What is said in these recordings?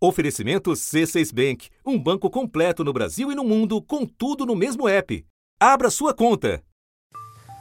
Oferecimento C6 Bank, um banco completo no Brasil e no mundo, com tudo no mesmo app. Abra sua conta.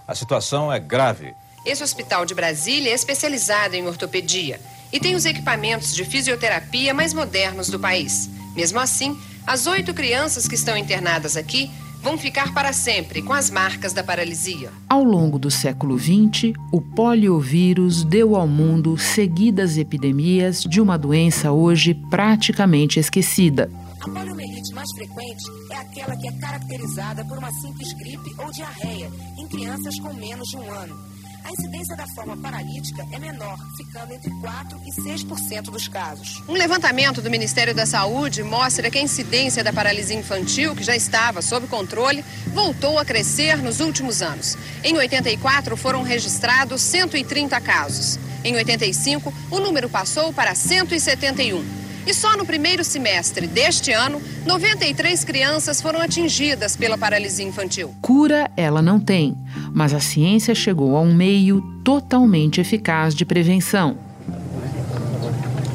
A situação é grave. Esse hospital de Brasília é especializado em ortopedia e tem os equipamentos de fisioterapia mais modernos do país. Mesmo assim, as oito crianças que estão internadas aqui vão ficar para sempre com as marcas da paralisia. Ao longo do século XX, o poliovírus deu ao mundo seguidas epidemias de uma doença hoje praticamente esquecida. A poliomielite mais frequente é aquela que é caracterizada por uma simples gripe ou diarreia em crianças com menos de um ano a incidência da forma paralítica é menor, ficando entre 4% e 6% dos casos. Um levantamento do Ministério da Saúde mostra que a incidência da paralisia infantil, que já estava sob controle, voltou a crescer nos últimos anos. Em 84, foram registrados 130 casos. Em 85, o número passou para 171. E só no primeiro semestre deste ano, 93 crianças foram atingidas pela paralisia infantil. Cura ela não tem, mas a ciência chegou a um meio totalmente eficaz de prevenção.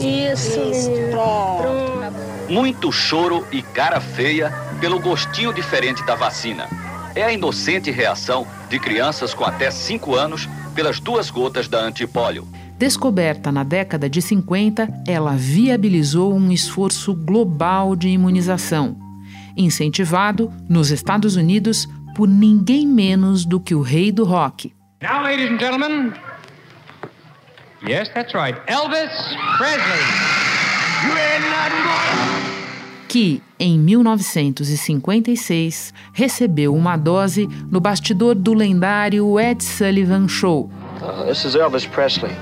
Isso. Pronto. Muito choro e cara feia pelo gostinho diferente da vacina. É a inocente reação de crianças com até 5 anos pelas duas gotas da antipólio. Descoberta na década de 50, ela viabilizou um esforço global de imunização, incentivado nos Estados Unidos por ninguém menos do que o rei do rock. Now, ladies and gentlemen, yes, that's right, Elvis Presley. Que, em 1956, recebeu uma dose no bastidor do lendário Ed Sullivan Show. Uh, this is Elvis Presley.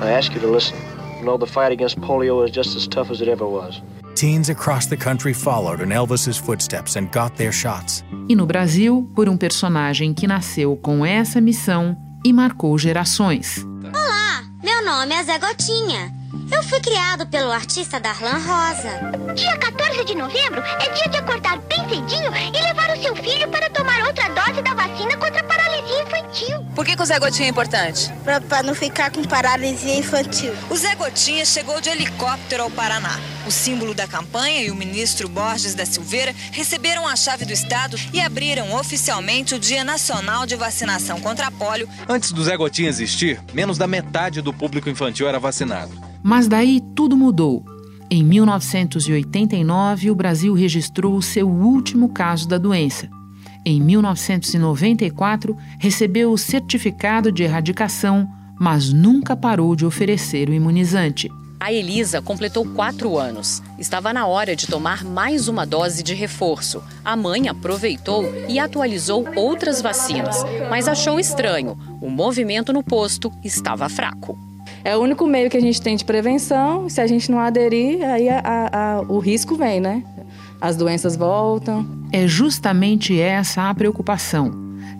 I ask you to listen. You know, the fight against polio is just as tough as it ever was. Teens across the country followed in Elvis's footsteps and got their shots. E no Brasil, por um personagem que nasceu com essa missão e marcou gerações. Olá, meu nome é Zé Gotinha. Eu fui criado pelo artista Darlan Rosa. Dia 14 de novembro é dia de acordar bem cedinho e levar o seu filho para tomar outra dose da vacina contra a paralisia infantil. Por que, que o Zé Gotinha é importante? Para não ficar com paralisia infantil. O Zé Gotinha chegou de helicóptero ao Paraná. O símbolo da campanha e o ministro Borges da Silveira receberam a chave do Estado e abriram oficialmente o Dia Nacional de Vacinação contra a Polio. Antes do Zé Gotinha existir, menos da metade do público infantil era vacinado. Mas daí tudo mudou. Em 1989, o Brasil registrou o seu último caso da doença. Em 1994, recebeu o certificado de erradicação, mas nunca parou de oferecer o imunizante. A Elisa completou quatro anos. Estava na hora de tomar mais uma dose de reforço. A mãe aproveitou e atualizou outras vacinas, mas achou estranho. O movimento no posto estava fraco. É o único meio que a gente tem de prevenção. Se a gente não aderir, aí a, a, a, o risco vem, né? As doenças voltam. É justamente essa a preocupação.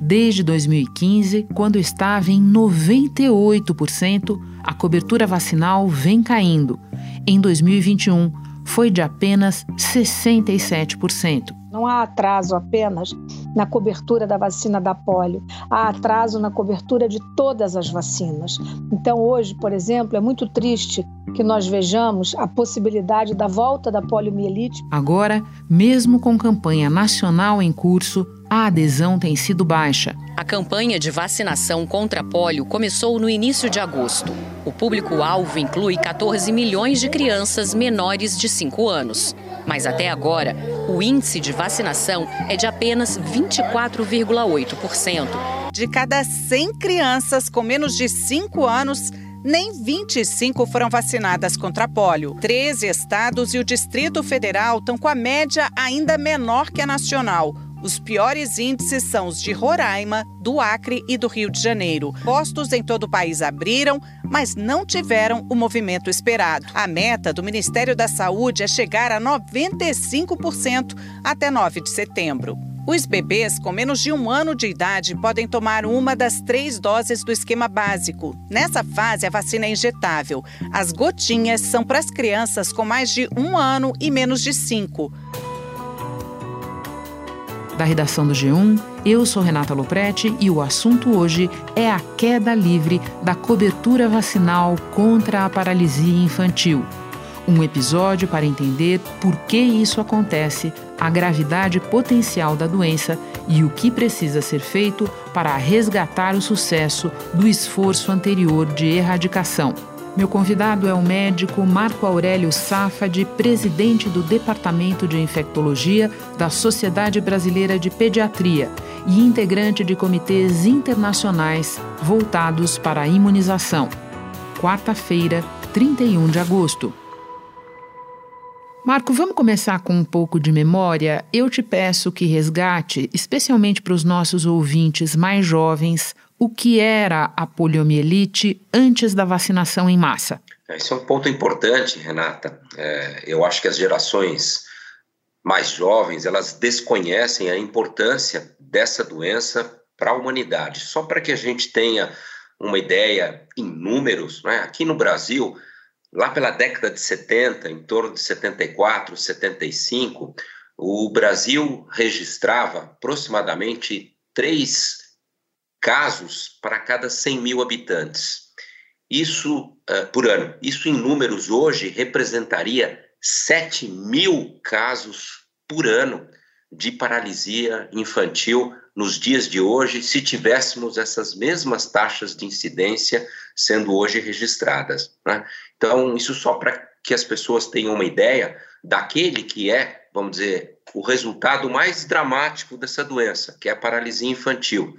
Desde 2015, quando estava em 98%, a cobertura vacinal vem caindo. Em 2021, foi de apenas 67%. Não há atraso apenas na cobertura da vacina da polio, há atraso na cobertura de todas as vacinas. Então, hoje, por exemplo, é muito triste que nós vejamos a possibilidade da volta da poliomielite. Agora, mesmo com campanha nacional em curso, a adesão tem sido baixa. A campanha de vacinação contra polio começou no início de agosto. O público-alvo inclui 14 milhões de crianças menores de 5 anos. Mas até agora, o índice de vacinação é de apenas 24,8%. De cada 100 crianças com menos de 5 anos, nem 25 foram vacinadas contra pólio. 13 estados e o Distrito Federal estão com a média ainda menor que a nacional. Os piores índices são os de Roraima, do Acre e do Rio de Janeiro. Postos em todo o país abriram, mas não tiveram o movimento esperado. A meta do Ministério da Saúde é chegar a 95% até 9 de setembro. Os bebês com menos de um ano de idade podem tomar uma das três doses do esquema básico. Nessa fase, a vacina é injetável. As gotinhas são para as crianças com mais de um ano e menos de cinco. Da redação do G1, eu sou Renata Loprete e o assunto hoje é a queda livre da cobertura vacinal contra a paralisia infantil Um episódio para entender por que isso acontece, a gravidade potencial da doença e o que precisa ser feito para resgatar o sucesso do esforço anterior de erradicação. Meu convidado é o médico Marco Aurélio Safad, presidente do Departamento de Infectologia da Sociedade Brasileira de Pediatria e integrante de comitês internacionais voltados para a imunização. Quarta-feira, 31 de agosto. Marco, vamos começar com um pouco de memória. Eu te peço que resgate, especialmente para os nossos ouvintes mais jovens, o que era a poliomielite antes da vacinação em massa? Esse é um ponto importante, Renata. É, eu acho que as gerações mais jovens elas desconhecem a importância dessa doença para a humanidade. Só para que a gente tenha uma ideia em números, né? aqui no Brasil, lá pela década de 70, em torno de 74, 75, o Brasil registrava aproximadamente três casos para cada 100 mil habitantes. Isso uh, por ano. Isso em números hoje representaria 7 mil casos por ano de paralisia infantil nos dias de hoje, se tivéssemos essas mesmas taxas de incidência sendo hoje registradas. Né? Então, isso só para que as pessoas tenham uma ideia daquele que é, vamos dizer, o resultado mais dramático dessa doença, que é a paralisia infantil.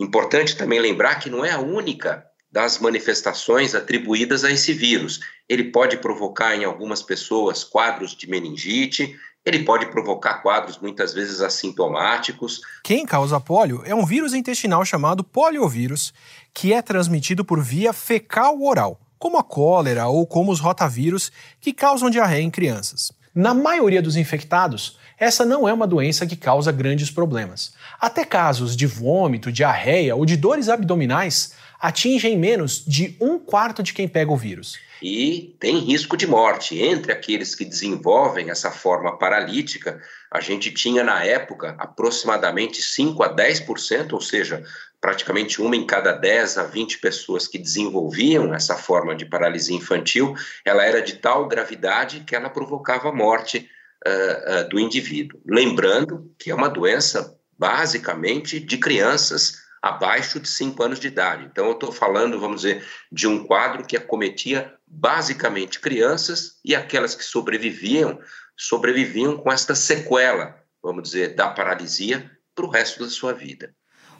Importante também lembrar que não é a única das manifestações atribuídas a esse vírus. Ele pode provocar em algumas pessoas quadros de meningite, ele pode provocar quadros muitas vezes assintomáticos. Quem causa pólio é um vírus intestinal chamado poliovírus, que é transmitido por via fecal-oral, como a cólera ou como os rotavírus, que causam diarreia em crianças. Na maioria dos infectados, essa não é uma doença que causa grandes problemas. Até casos de vômito, diarreia ou de dores abdominais atingem menos de um quarto de quem pega o vírus. E tem risco de morte. Entre aqueles que desenvolvem essa forma paralítica, a gente tinha na época aproximadamente 5 a 10%, ou seja, praticamente uma em cada 10 a 20 pessoas que desenvolviam essa forma de paralisia infantil, ela era de tal gravidade que ela provocava morte uh, uh, do indivíduo. Lembrando que é uma doença basicamente de crianças abaixo de 5 anos de idade. Então, eu estou falando, vamos dizer, de um quadro que acometia basicamente crianças e aquelas que sobreviviam, sobreviviam com esta sequela, vamos dizer, da paralisia para o resto da sua vida.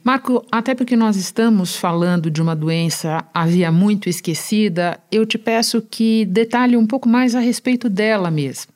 Marco, até porque nós estamos falando de uma doença havia muito esquecida, eu te peço que detalhe um pouco mais a respeito dela mesmo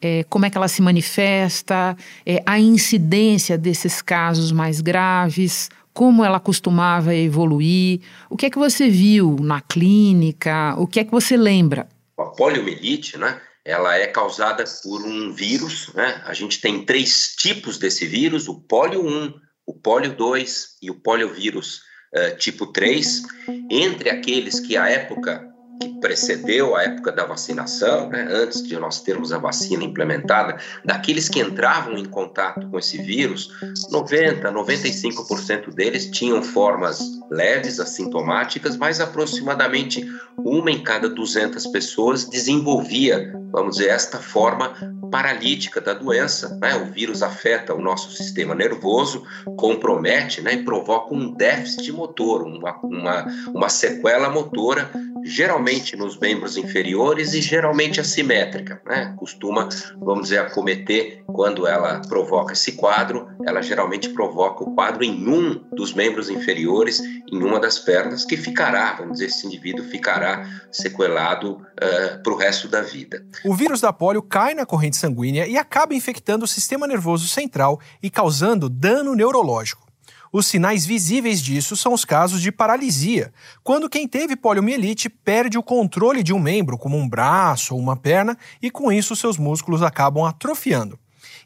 é, como é que ela se manifesta, é, a incidência desses casos mais graves, como ela costumava evoluir, o que é que você viu na clínica, o que é que você lembra? A poliomielite, né? Ela é causada por um vírus, né? A gente tem três tipos desse vírus, o polio 1, o polio 2 e o poliovírus uh, tipo 3. Entre aqueles que à época que precedeu a época da vacinação, né, antes de nós termos a vacina implementada, daqueles que entravam em contato com esse vírus, 90, 95% deles tinham formas leves, assintomáticas, mas aproximadamente uma em cada 200 pessoas desenvolvia, vamos dizer, esta forma paralítica da doença. Né? O vírus afeta o nosso sistema nervoso, compromete né, e provoca um déficit motor, uma, uma, uma sequela motora geralmente nos membros inferiores e geralmente assimétrica, né? Costuma, vamos dizer, acometer quando ela provoca esse quadro, ela geralmente provoca o quadro em um dos membros inferiores, em uma das pernas, que ficará, vamos dizer, esse indivíduo ficará sequelado uh, para o resto da vida. O vírus da polio cai na corrente sanguínea e acaba infectando o sistema nervoso central e causando dano neurológico. Os sinais visíveis disso são os casos de paralisia, quando quem teve poliomielite perde o controle de um membro, como um braço ou uma perna, e com isso seus músculos acabam atrofiando.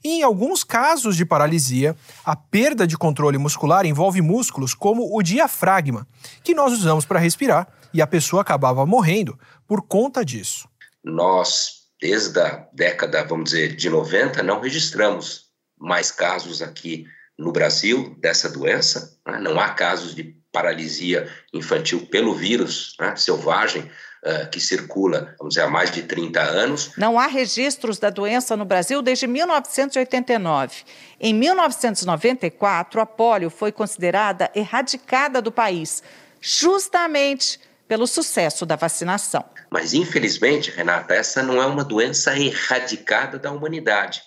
E em alguns casos de paralisia, a perda de controle muscular envolve músculos como o diafragma, que nós usamos para respirar, e a pessoa acabava morrendo por conta disso. Nós, desde a década, vamos dizer, de 90, não registramos mais casos aqui no Brasil dessa doença. Né? Não há casos de paralisia infantil pelo vírus né, selvagem, uh, que circula, vamos dizer, há mais de 30 anos. Não há registros da doença no Brasil desde 1989. Em 1994, a polio foi considerada erradicada do país, justamente pelo sucesso da vacinação. Mas, infelizmente, Renata, essa não é uma doença erradicada da humanidade.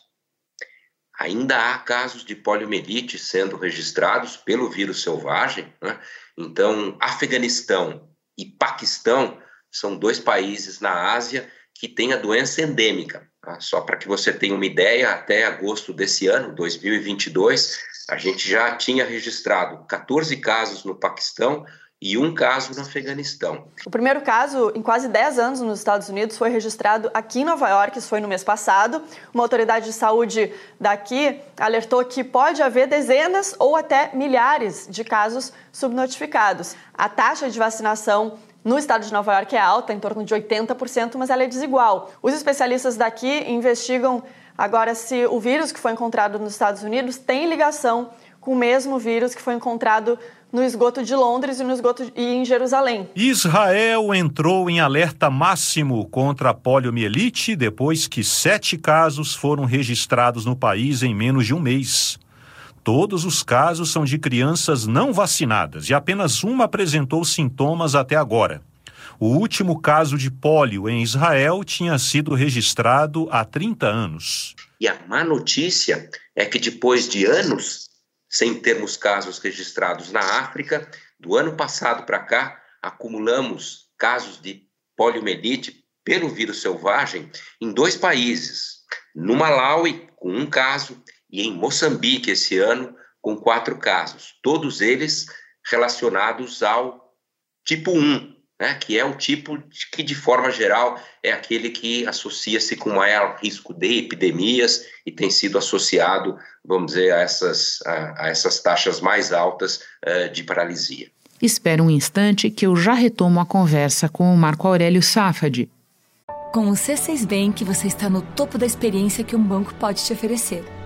Ainda há casos de poliomielite sendo registrados pelo vírus selvagem. Né? Então, Afeganistão e Paquistão são dois países na Ásia que têm a doença endêmica. Tá? Só para que você tenha uma ideia, até agosto desse ano, 2022, a gente já tinha registrado 14 casos no Paquistão e um caso no Afeganistão. O primeiro caso, em quase 10 anos nos Estados Unidos, foi registrado aqui em Nova York, isso foi no mês passado. Uma autoridade de saúde daqui alertou que pode haver dezenas ou até milhares de casos subnotificados. A taxa de vacinação no estado de Nova York é alta, em torno de 80%, mas ela é desigual. Os especialistas daqui investigam agora se o vírus que foi encontrado nos Estados Unidos tem ligação com o mesmo vírus que foi encontrado no esgoto de Londres e no esgoto e em Jerusalém. Israel entrou em alerta máximo contra a poliomielite depois que sete casos foram registrados no país em menos de um mês. Todos os casos são de crianças não vacinadas e apenas uma apresentou sintomas até agora. O último caso de pólio em Israel tinha sido registrado há 30 anos. E a má notícia é que depois de anos sem termos casos registrados na África, do ano passado para cá, acumulamos casos de poliomielite pelo vírus selvagem em dois países. No Malawi, com um caso, e em Moçambique esse ano com quatro casos, todos eles relacionados ao tipo 1, né, que é o tipo que, de forma geral, é aquele que associa-se com maior risco de epidemias e tem sido associado, vamos dizer, a essas, a, a essas taxas mais altas uh, de paralisia. Espera um instante que eu já retomo a conversa com o Marco Aurélio Safadi. Com o C6 Bank, você está no topo da experiência que um banco pode te oferecer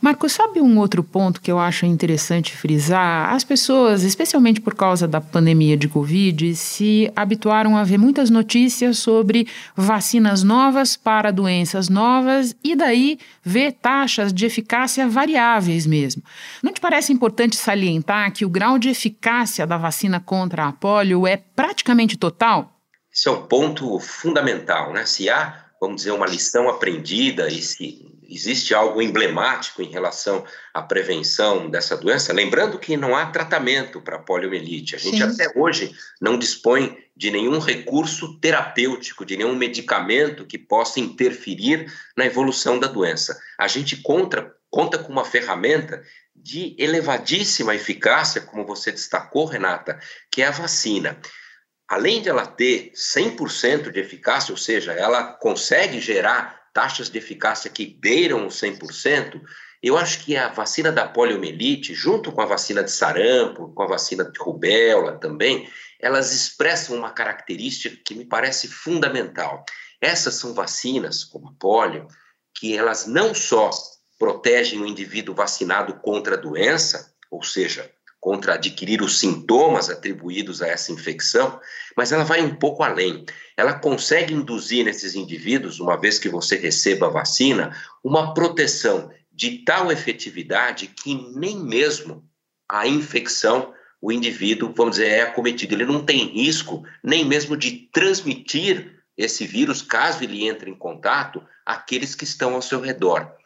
Marco, sabe um outro ponto que eu acho interessante frisar? As pessoas, especialmente por causa da pandemia de Covid, se habituaram a ver muitas notícias sobre vacinas novas para doenças novas e daí ver taxas de eficácia variáveis mesmo. Não te parece importante salientar que o grau de eficácia da vacina contra a polio é praticamente total? Esse é um ponto fundamental, né? Se há, vamos dizer, uma lição aprendida e se existe algo emblemático em relação à prevenção dessa doença, lembrando que não há tratamento para poliomielite. A gente Sim. até hoje não dispõe de nenhum recurso terapêutico, de nenhum medicamento que possa interferir na evolução da doença. A gente conta, conta com uma ferramenta de elevadíssima eficácia, como você destacou, Renata, que é a vacina além de ela ter 100% de eficácia, ou seja, ela consegue gerar taxas de eficácia que beiram os 100%, eu acho que a vacina da poliomielite, junto com a vacina de sarampo, com a vacina de rubéola também, elas expressam uma característica que me parece fundamental. Essas são vacinas, como a polio, que elas não só protegem o indivíduo vacinado contra a doença, ou seja, contra adquirir os sintomas atribuídos a essa infecção, mas ela vai um pouco além. Ela consegue induzir nesses indivíduos, uma vez que você receba a vacina, uma proteção de tal efetividade que nem mesmo a infecção o indivíduo, vamos dizer, é acometido. Ele não tem risco nem mesmo de transmitir esse vírus, caso ele entre em contato, àqueles que estão ao seu redor.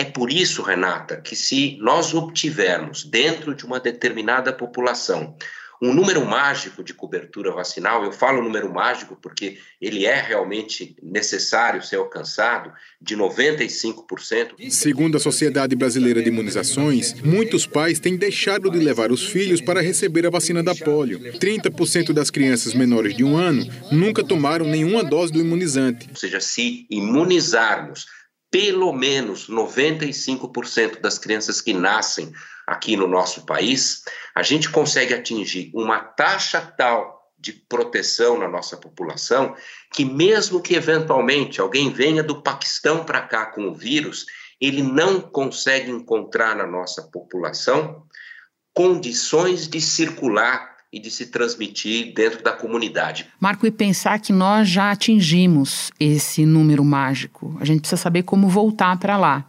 É por isso, Renata, que se nós obtivermos dentro de uma determinada população um número mágico de cobertura vacinal. Eu falo número mágico porque ele é realmente necessário ser alcançado de 95%. Segundo a Sociedade Brasileira de Imunizações, muitos pais têm deixado de levar os filhos para receber a vacina da polio. 30% das crianças menores de um ano nunca tomaram nenhuma dose do imunizante. Ou seja, se imunizarmos pelo menos 95% das crianças que nascem aqui no nosso país, a gente consegue atingir uma taxa tal de proteção na nossa população que, mesmo que eventualmente alguém venha do Paquistão para cá com o vírus, ele não consegue encontrar na nossa população condições de circular e de se transmitir dentro da comunidade. Marco, e pensar que nós já atingimos esse número mágico. A gente precisa saber como voltar para lá.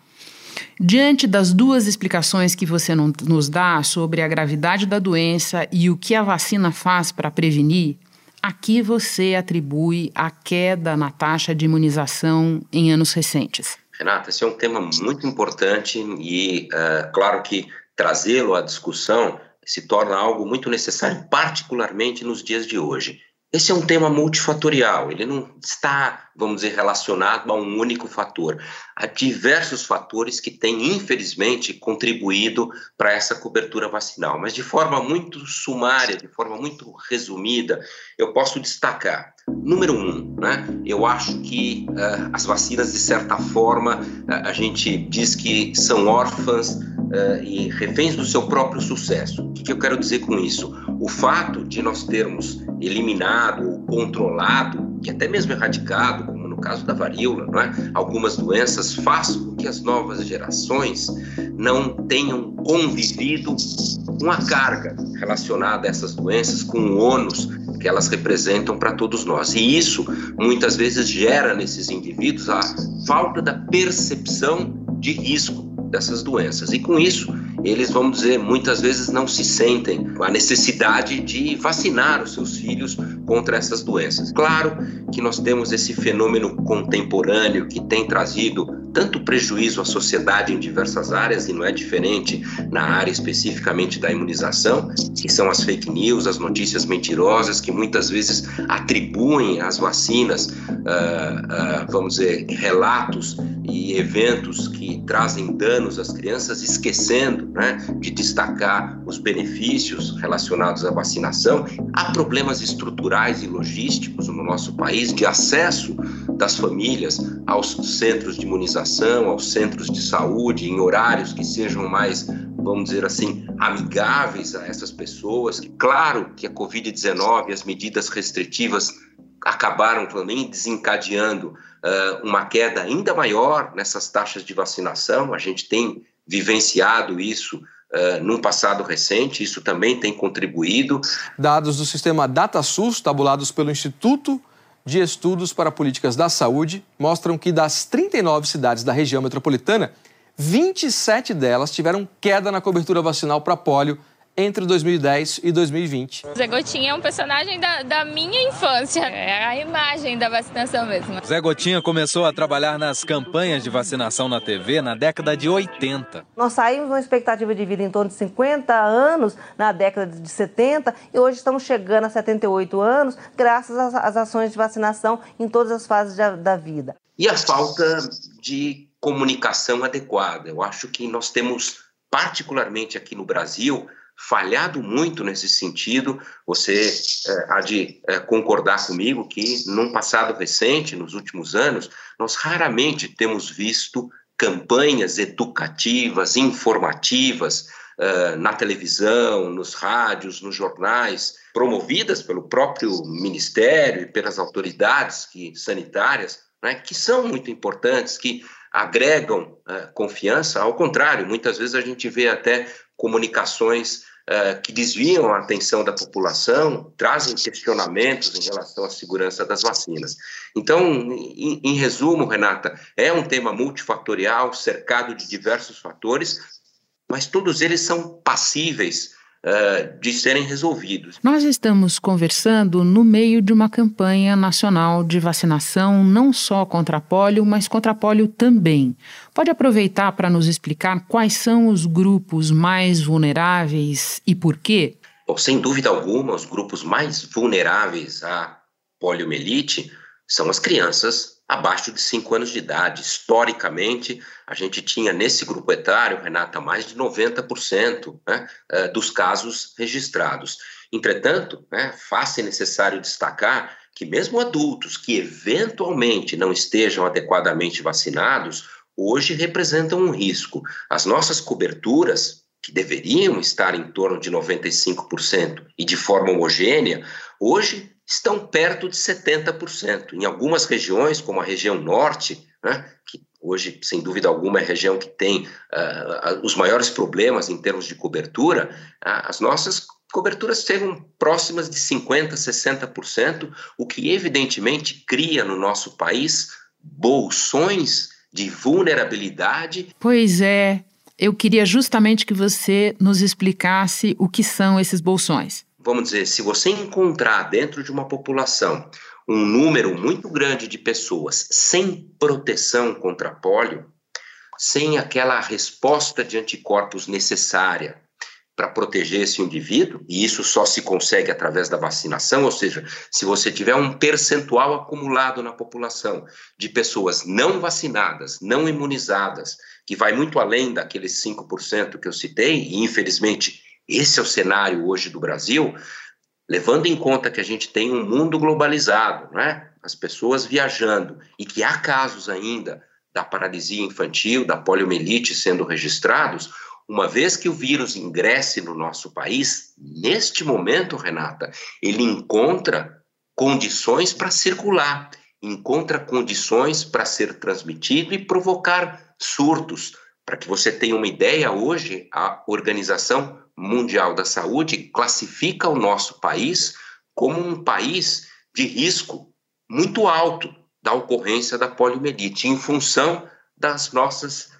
Diante das duas explicações que você nos dá sobre a gravidade da doença e o que a vacina faz para prevenir, aqui você atribui a queda na taxa de imunização em anos recentes. Renata, esse é um tema muito importante e, uh, claro que trazê-lo à discussão se torna algo muito necessário, particularmente nos dias de hoje. Esse é um tema multifatorial, ele não está, vamos dizer, relacionado a um único fator. Há diversos fatores que têm, infelizmente, contribuído para essa cobertura vacinal, mas de forma muito sumária, de forma muito resumida, eu posso destacar. Número um, né, eu acho que uh, as vacinas, de certa forma, uh, a gente diz que são órfãs uh, e reféns do seu próprio sucesso. O que, que eu quero dizer com isso? O fato de nós termos eliminado controlado, e até mesmo erradicado, como no caso da varíola, não é? algumas doenças, faz com que as novas gerações não tenham convivido com a carga relacionada a essas doenças, com o ônus que elas representam para todos nós. E isso muitas vezes gera nesses indivíduos a falta da percepção de risco dessas doenças. E com isso, eles, vamos dizer, muitas vezes não se sentem a necessidade de vacinar os seus filhos contra essas doenças. Claro que nós temos esse fenômeno contemporâneo que tem trazido tanto prejuízo à sociedade em diversas áreas, e não é diferente na área especificamente da imunização, que são as fake news, as notícias mentirosas, que muitas vezes atribuem às vacinas, uh, uh, vamos dizer, relatos e eventos que trazem danos às crianças, esquecendo né, de destacar os benefícios relacionados à vacinação. Há problemas estruturais e logísticos no nosso país de acesso das famílias aos centros de imunização, aos centros de saúde, em horários que sejam mais, vamos dizer assim, amigáveis a essas pessoas. Claro que a Covid-19 as medidas restritivas acabaram também desencadeando uh, uma queda ainda maior nessas taxas de vacinação. A gente tem vivenciado isso uh, num passado recente, isso também tem contribuído. Dados do sistema DataSUS, tabulados pelo Instituto de Estudos para Políticas da Saúde, mostram que das 39 cidades da região metropolitana, 27 delas tiveram queda na cobertura vacinal para pólio entre 2010 e 2020. Zé Gotinha é um personagem da, da, minha infância. É a imagem da vacinação mesmo. Zé Gotinha começou a trabalhar nas campanhas de vacinação na TV na década de 80. Nós saímos uma expectativa de vida em torno de 50 anos na década de 70 e hoje estamos chegando a 78 anos graças às, às ações de vacinação em todas as fases de, da vida. E a falta de comunicação adequada. Eu acho que nós temos, particularmente aqui no Brasil, falhado muito nesse sentido. Você é, há de é, concordar comigo que, num passado recente, nos últimos anos, nós raramente temos visto campanhas educativas, informativas, uh, na televisão, nos rádios, nos jornais, promovidas pelo próprio Ministério e pelas autoridades que, sanitárias, né, que são muito importantes, que agregam uh, confiança. Ao contrário, muitas vezes a gente vê até comunicações eh, que desviam a atenção da população, trazem questionamentos em relação à segurança das vacinas. Então, em, em resumo, Renata, é um tema multifatorial, cercado de diversos fatores, mas todos eles são passíveis de serem resolvidos. Nós estamos conversando no meio de uma campanha nacional de vacinação, não só contra a polio, mas contra a polio também. Pode aproveitar para nos explicar quais são os grupos mais vulneráveis e por quê? Bom, sem dúvida alguma, os grupos mais vulneráveis à poliomielite são as crianças abaixo de 5 anos de idade. Historicamente, a gente tinha nesse grupo etário, Renata, mais de 90% né, eh, dos casos registrados. Entretanto, né, faz-se necessário destacar que mesmo adultos que eventualmente não estejam adequadamente vacinados, hoje representam um risco. As nossas coberturas, que deveriam estar em torno de 95% e de forma homogênea, hoje estão perto de 70%. Em algumas regiões, como a região norte, né, que hoje, sem dúvida alguma, é a região que tem uh, os maiores problemas em termos de cobertura, uh, as nossas coberturas chegam próximas de 50%, 60%, o que evidentemente cria no nosso país bolsões de vulnerabilidade. Pois é, eu queria justamente que você nos explicasse o que são esses bolsões vamos dizer, se você encontrar dentro de uma população um número muito grande de pessoas sem proteção contra pólio, sem aquela resposta de anticorpos necessária para proteger esse indivíduo, e isso só se consegue através da vacinação, ou seja, se você tiver um percentual acumulado na população de pessoas não vacinadas, não imunizadas, que vai muito além daqueles 5% que eu citei, e infelizmente esse é o cenário hoje do Brasil, levando em conta que a gente tem um mundo globalizado, né? as pessoas viajando, e que há casos ainda da paralisia infantil, da poliomielite sendo registrados, uma vez que o vírus ingresse no nosso país, neste momento, Renata, ele encontra condições para circular, encontra condições para ser transmitido e provocar surtos. Para que você tenha uma ideia, hoje a Organização Mundial da Saúde classifica o nosso país como um país de risco muito alto da ocorrência da poliomielite, em função das nossas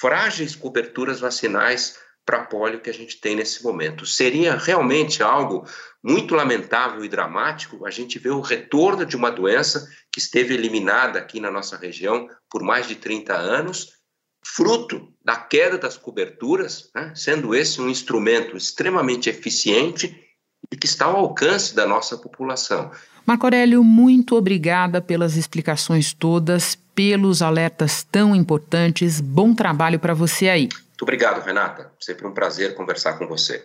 frágeis coberturas vacinais para polio que a gente tem nesse momento. Seria realmente algo muito lamentável e dramático a gente ver o retorno de uma doença que esteve eliminada aqui na nossa região por mais de 30 anos fruto da queda das coberturas, né, sendo esse um instrumento extremamente eficiente e que está ao alcance da nossa população. Marco Aurélio, muito obrigada pelas explicações todas, pelos alertas tão importantes. Bom trabalho para você aí. Muito obrigado, Renata. Sempre um prazer conversar com você.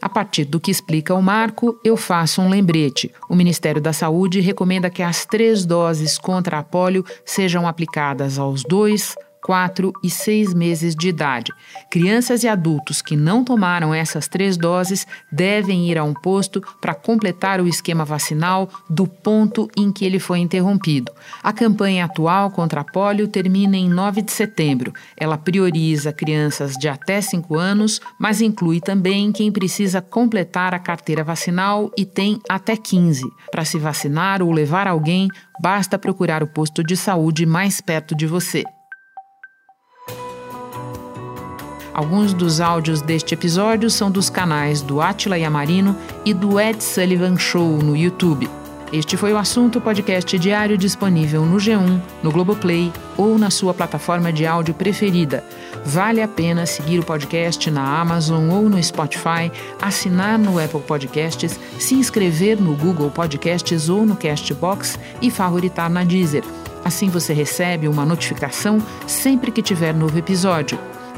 A partir do que explica o Marco, eu faço um lembrete. O Ministério da Saúde recomenda que as três doses contra a polio sejam aplicadas aos dois, 4 e 6 meses de idade. Crianças e adultos que não tomaram essas três doses devem ir a um posto para completar o esquema vacinal do ponto em que ele foi interrompido. A campanha atual contra a polio termina em 9 de setembro. Ela prioriza crianças de até 5 anos, mas inclui também quem precisa completar a carteira vacinal e tem até 15. Para se vacinar ou levar alguém, basta procurar o posto de saúde mais perto de você. Alguns dos áudios deste episódio são dos canais do Atila Yamarino e do Ed Sullivan Show no YouTube. Este foi o assunto podcast diário disponível no G1, no Globoplay ou na sua plataforma de áudio preferida. Vale a pena seguir o podcast na Amazon ou no Spotify, assinar no Apple Podcasts, se inscrever no Google Podcasts ou no Castbox e favoritar na Deezer. Assim você recebe uma notificação sempre que tiver novo episódio.